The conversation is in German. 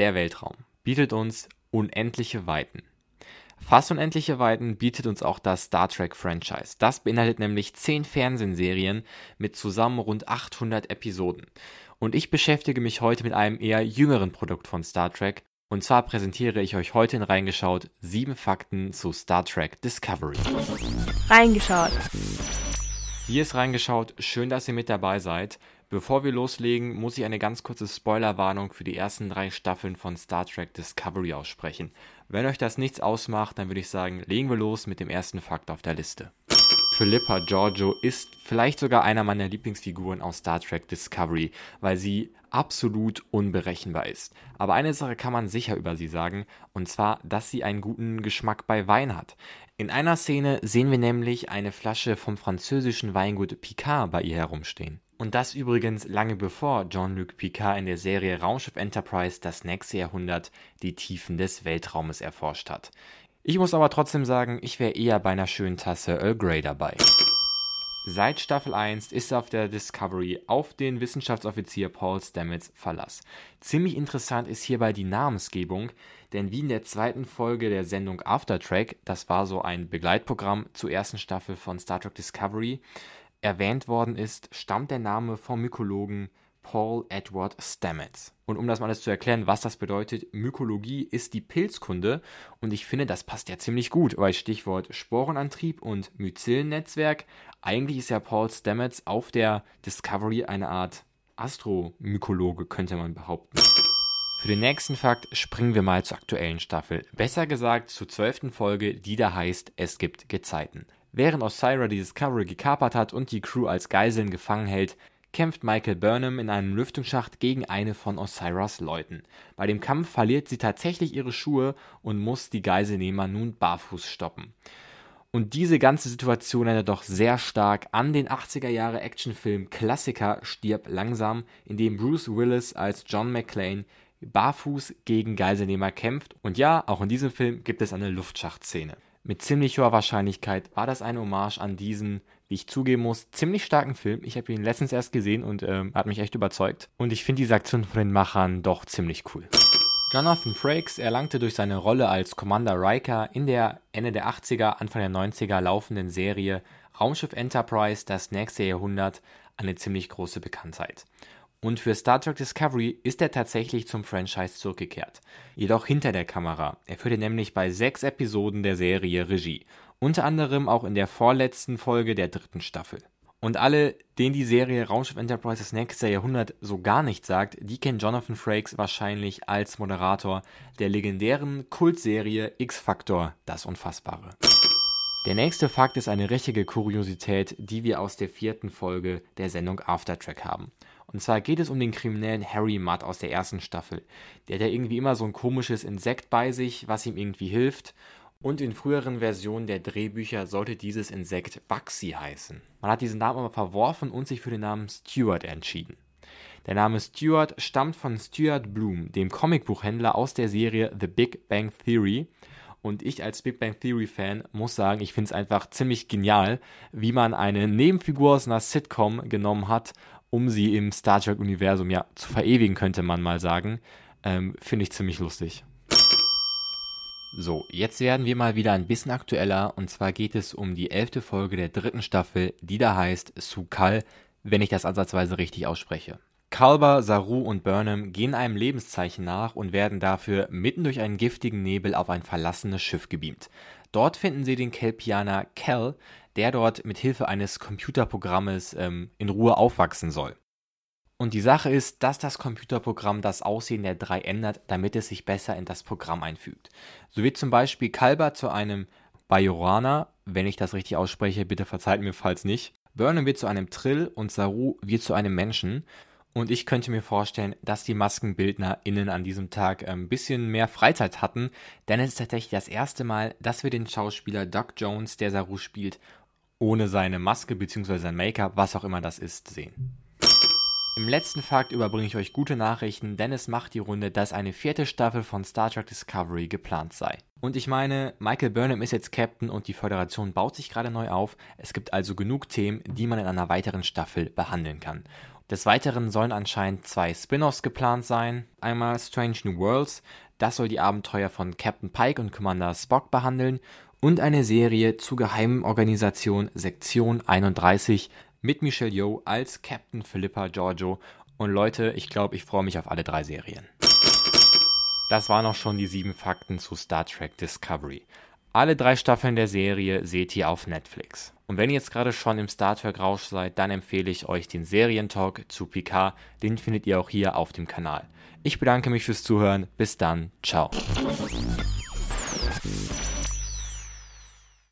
der Weltraum, bietet uns unendliche Weiten. Fast unendliche Weiten bietet uns auch das Star Trek Franchise. Das beinhaltet nämlich 10 Fernsehserien mit zusammen rund 800 Episoden. Und ich beschäftige mich heute mit einem eher jüngeren Produkt von Star Trek. Und zwar präsentiere ich euch heute in Reingeschaut sieben Fakten zu Star Trek Discovery. Reingeschaut. Hier ist Reingeschaut. Schön, dass ihr mit dabei seid. Bevor wir loslegen, muss ich eine ganz kurze Spoilerwarnung für die ersten drei Staffeln von Star Trek Discovery aussprechen. Wenn euch das nichts ausmacht, dann würde ich sagen, legen wir los mit dem ersten Fakt auf der Liste. Philippa Giorgio ist vielleicht sogar einer meiner Lieblingsfiguren aus Star Trek Discovery, weil sie absolut unberechenbar ist. Aber eine Sache kann man sicher über sie sagen, und zwar, dass sie einen guten Geschmack bei Wein hat. In einer Szene sehen wir nämlich eine Flasche vom französischen Weingut Picard bei ihr herumstehen. Und das übrigens lange bevor Jean-Luc Picard in der Serie Raumschiff Enterprise das nächste Jahrhundert die Tiefen des Weltraumes erforscht hat. Ich muss aber trotzdem sagen, ich wäre eher bei einer schönen Tasse Earl Grey dabei. Seit Staffel 1 ist auf der Discovery auf den Wissenschaftsoffizier Paul Stamets Verlass. Ziemlich interessant ist hierbei die Namensgebung, denn wie in der zweiten Folge der Sendung After Track, das war so ein Begleitprogramm zur ersten Staffel von Star Trek Discovery, erwähnt worden ist, stammt der Name vom Mykologen Paul Edward Stamets. Und um das mal alles zu erklären, was das bedeutet, Mykologie ist die Pilzkunde und ich finde, das passt ja ziemlich gut, weil Stichwort Sporenantrieb und Myzellennetzwerk, eigentlich ist ja Paul Stamets auf der Discovery eine Art Astromykologe, könnte man behaupten. Für den nächsten Fakt springen wir mal zur aktuellen Staffel. Besser gesagt zur zwölften Folge, die da heißt Es gibt Gezeiten. Während Osira die Discovery gekapert hat und die Crew als Geiseln gefangen hält, kämpft Michael Burnham in einem Lüftungsschacht gegen eine von Osiras Leuten. Bei dem Kampf verliert sie tatsächlich ihre Schuhe und muss die Geiselnehmer nun barfuß stoppen. Und diese ganze Situation erinnert doch sehr stark an den 80er Jahre Actionfilm Klassiker Stirb langsam, in dem Bruce Willis als John McClane barfuß gegen Geiselnehmer kämpft. Und ja, auch in diesem Film gibt es eine Luftschachtszene. Mit ziemlich hoher Wahrscheinlichkeit war das eine Hommage an diesen, wie ich zugeben muss, ziemlich starken Film. Ich habe ihn letztens erst gesehen und ähm, hat mich echt überzeugt. Und ich finde diese Aktion von den Machern doch ziemlich cool. Jonathan Frakes erlangte durch seine Rolle als Commander Riker in der Ende der 80er, Anfang der 90er laufenden Serie Raumschiff Enterprise das nächste Jahrhundert eine ziemlich große Bekanntheit. Und für Star Trek Discovery ist er tatsächlich zum Franchise zurückgekehrt. Jedoch hinter der Kamera. Er führte nämlich bei sechs Episoden der Serie Regie. Unter anderem auch in der vorletzten Folge der dritten Staffel. Und alle, denen die Serie Raumschiff Enterprise das nächste Jahrhundert so gar nicht sagt, die kennen Jonathan Frakes wahrscheinlich als Moderator der legendären Kultserie X-Factor, das Unfassbare. Der nächste Fakt ist eine richtige Kuriosität, die wir aus der vierten Folge der Sendung Aftertrack haben. Und zwar geht es um den kriminellen Harry Mudd aus der ersten Staffel. Der hat ja irgendwie immer so ein komisches Insekt bei sich, was ihm irgendwie hilft. Und in früheren Versionen der Drehbücher sollte dieses Insekt Bugsy heißen. Man hat diesen Namen aber verworfen und sich für den Namen Stuart entschieden. Der Name Stuart stammt von Stuart Bloom, dem Comicbuchhändler aus der Serie The Big Bang Theory. Und ich als Big Bang Theory Fan muss sagen, ich finde es einfach ziemlich genial, wie man eine Nebenfigur aus einer Sitcom genommen hat um sie im Star Trek-Universum ja zu verewigen, könnte man mal sagen. Ähm, Finde ich ziemlich lustig. So, jetzt werden wir mal wieder ein bisschen aktueller und zwar geht es um die elfte Folge der dritten Staffel, die da heißt Sukal, wenn ich das ansatzweise richtig ausspreche. Kalber, Saru und Burnham gehen einem Lebenszeichen nach und werden dafür mitten durch einen giftigen Nebel auf ein verlassenes Schiff gebeamt. Dort finden sie den Kelpianer Kel, der dort mit Hilfe eines Computerprogrammes ähm, in Ruhe aufwachsen soll. Und die Sache ist, dass das Computerprogramm das Aussehen der drei ändert, damit es sich besser in das Programm einfügt. So wird zum Beispiel Kalber zu einem Bajorana, wenn ich das richtig ausspreche, bitte verzeiht mir falls nicht. Burnham wird zu einem Trill und Saru wird zu einem Menschen. Und ich könnte mir vorstellen, dass die MaskenbildnerInnen an diesem Tag ein bisschen mehr Freizeit hatten, denn es ist tatsächlich das erste Mal, dass wir den Schauspieler Doc Jones, der Saru spielt, ohne seine Maske bzw. sein Make-up, was auch immer das ist, sehen. Im letzten Fakt überbringe ich euch gute Nachrichten, denn es macht die Runde, dass eine vierte Staffel von Star Trek Discovery geplant sei. Und ich meine, Michael Burnham ist jetzt Captain und die Föderation baut sich gerade neu auf. Es gibt also genug Themen, die man in einer weiteren Staffel behandeln kann. Des Weiteren sollen anscheinend zwei Spin-offs geplant sein. Einmal Strange New Worlds, das soll die Abenteuer von Captain Pike und Commander Spock behandeln und eine Serie zur geheimen Organisation Sektion 31 mit Michelle Yeoh als Captain Philippa Giorgio. Und Leute, ich glaube, ich freue mich auf alle drei Serien. Das waren auch schon die sieben Fakten zu Star Trek Discovery. Alle drei Staffeln der Serie seht ihr auf Netflix. Und wenn ihr jetzt gerade schon im Star Trek Rausch seid, dann empfehle ich euch den Serientalk zu Picard. Den findet ihr auch hier auf dem Kanal. Ich bedanke mich fürs Zuhören. Bis dann. Ciao.